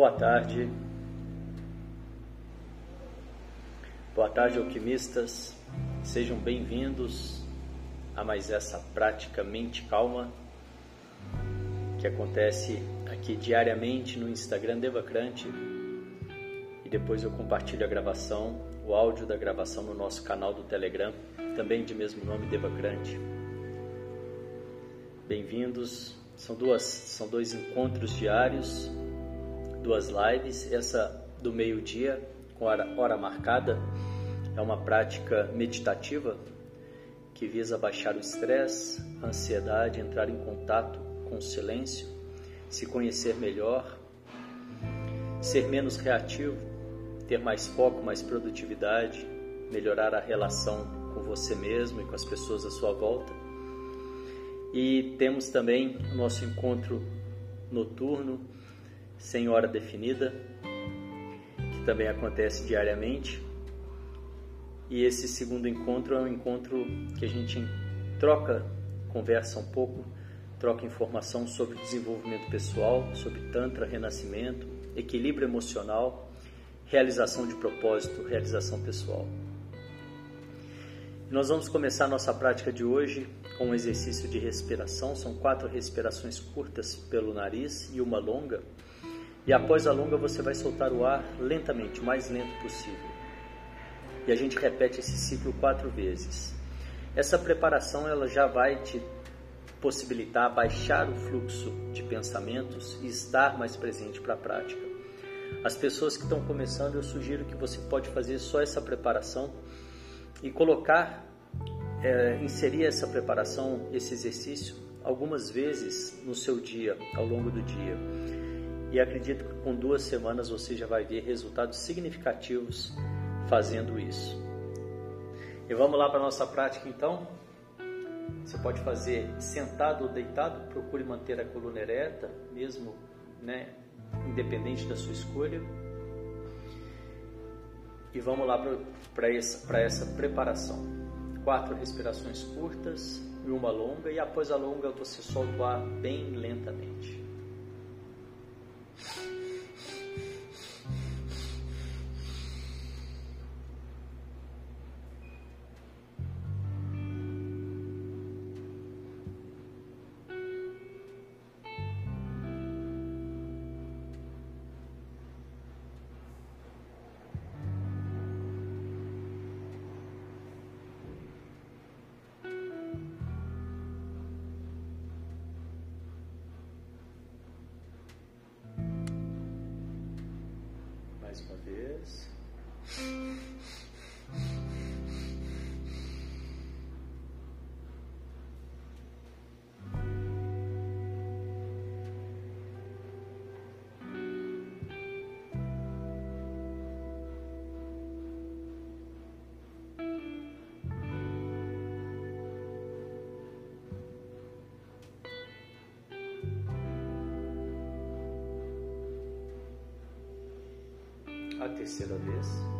Boa tarde. Boa tarde, alquimistas. Sejam bem-vindos a mais essa prática Mente Calma que acontece aqui diariamente no Instagram Devacrante e depois eu compartilho a gravação, o áudio da gravação no nosso canal do Telegram, também de mesmo nome Devacrante. Bem-vindos. São duas, são dois encontros diários, duas lives. Essa do meio-dia com hora, hora marcada é uma prática meditativa que visa baixar o estresse, a ansiedade, entrar em contato com o silêncio, se conhecer melhor, ser menos reativo, ter mais foco, mais produtividade, melhorar a relação com você mesmo e com as pessoas à sua volta e temos também o nosso encontro noturno, sem hora definida, que também acontece diariamente. E esse segundo encontro é um encontro que a gente troca, conversa um pouco, troca informação sobre desenvolvimento pessoal, sobre Tantra, renascimento, equilíbrio emocional, realização de propósito, realização pessoal. Nós vamos começar nossa prática de hoje com um exercício de respiração. São quatro respirações curtas pelo nariz e uma longa. E após a longa você vai soltar o ar lentamente, o mais lento possível. E a gente repete esse ciclo quatro vezes. Essa preparação ela já vai te possibilitar baixar o fluxo de pensamentos e estar mais presente para a prática. As pessoas que estão começando, eu sugiro que você pode fazer só essa preparação e colocar, é, inserir essa preparação, esse exercício, algumas vezes no seu dia, ao longo do dia. E acredito que com duas semanas você já vai ver resultados significativos fazendo isso. E vamos lá para a nossa prática então? Você pode fazer sentado ou deitado, procure manter a coluna ereta, mesmo né, independente da sua escolha. E vamos lá para essa, essa preparação. Quatro respirações curtas e uma longa, e após a longa você solta o ar bem lentamente. Mais uma vez. A terceira vez.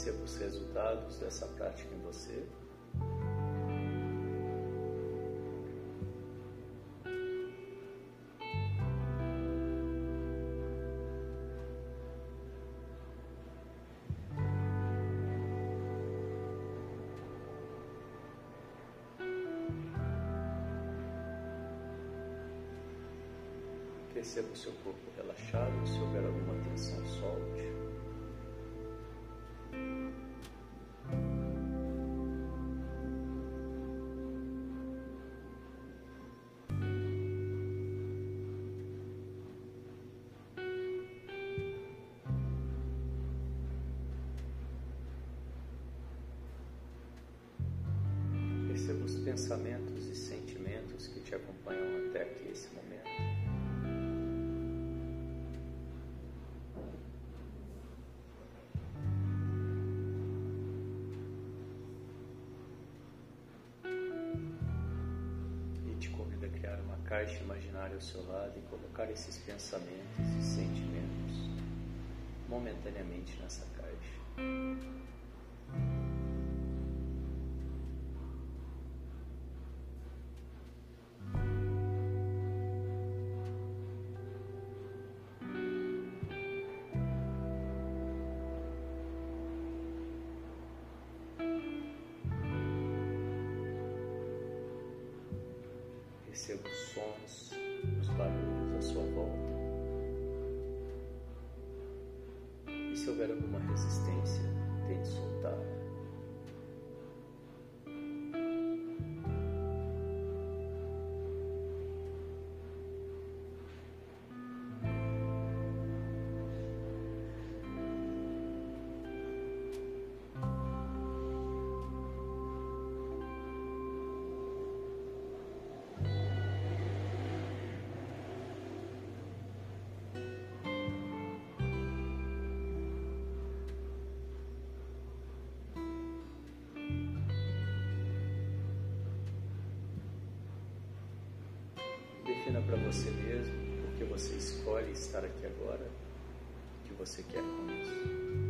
perceba os resultados dessa prática em você. Perceba o seu corpo relaxado, se houver alguma tensão, solte. Pensamentos e sentimentos que te acompanham caixa imaginária ao seu lado e colocar esses pensamentos e sentimentos momentaneamente nessa caixa. Perceba os sons, os barulhos à sua volta. E se houver alguma resistência, tente soltar. Para você mesmo o que você escolhe estar aqui agora, o que você quer com isso.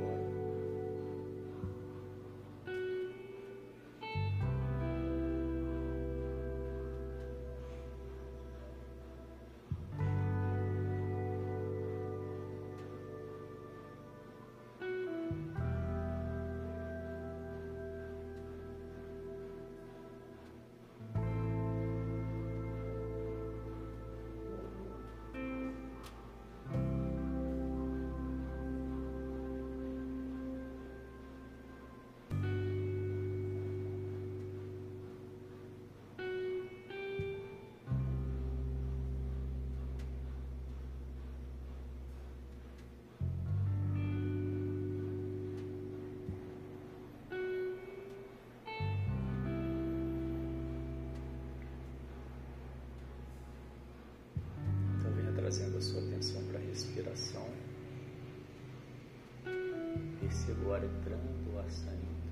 Para a respiração. Perceba o entrando, o ar saindo.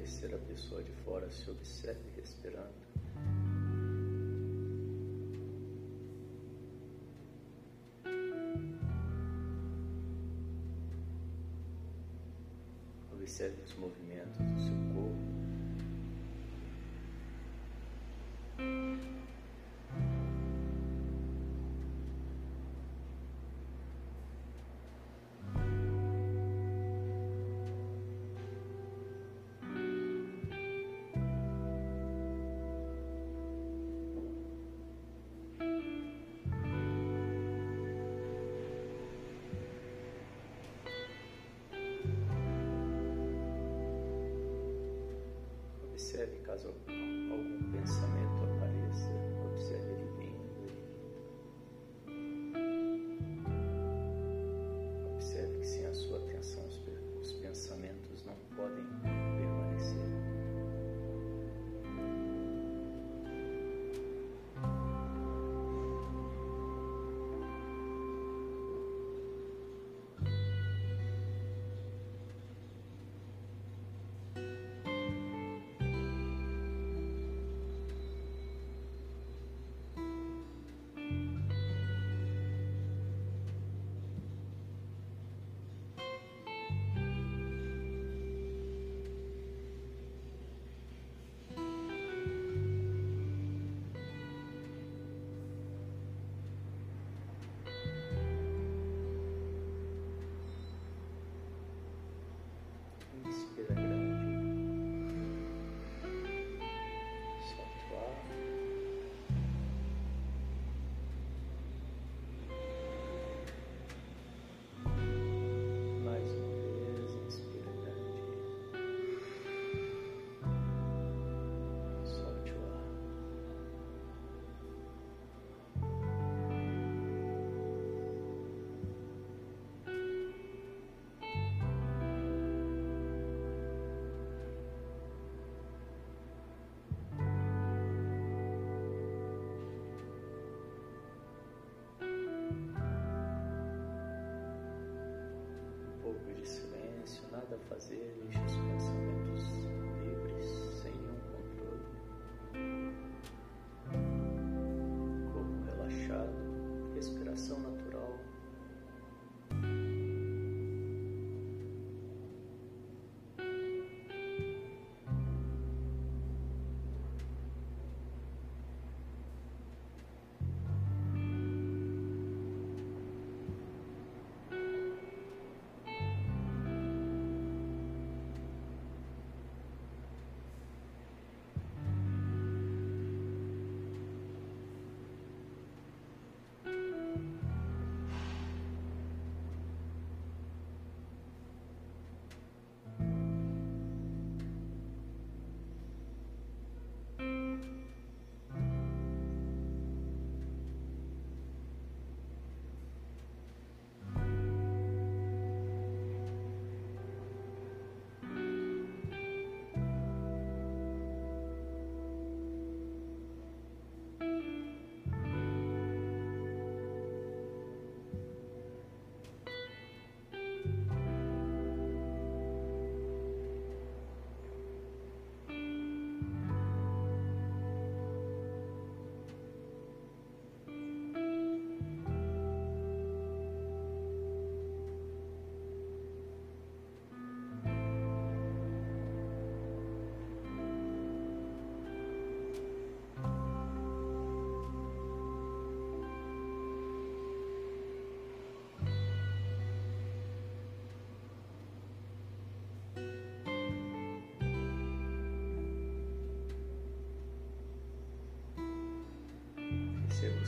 Terceira pessoa de fora, se observe respirando. because of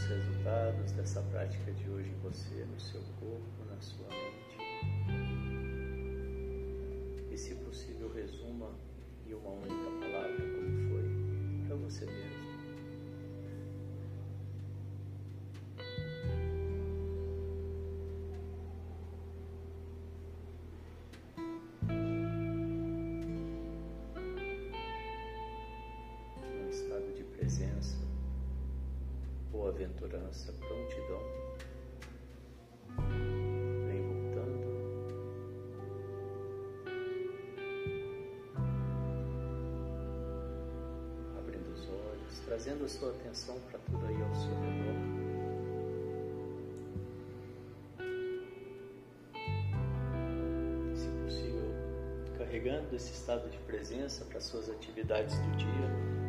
os resultados dessa prática de hoje em você, no seu corpo, na sua mente. E, se possível, resuma em uma única palavra como foi para você mesmo. nossa prontidão, vem voltando. Abrindo os olhos, trazendo a sua atenção para tudo aí ao seu redor. se possível, carregando esse estado de presença para suas atividades do dia.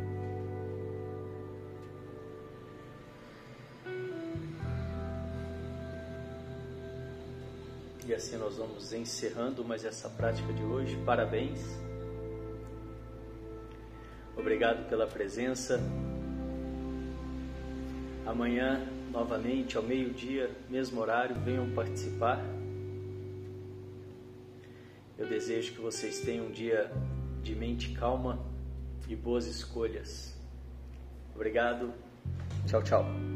Assim nós vamos encerrando mais essa prática de hoje. Parabéns. Obrigado pela presença. Amanhã, novamente, ao meio-dia, mesmo horário, venham participar. Eu desejo que vocês tenham um dia de mente calma e boas escolhas. Obrigado. Tchau, tchau.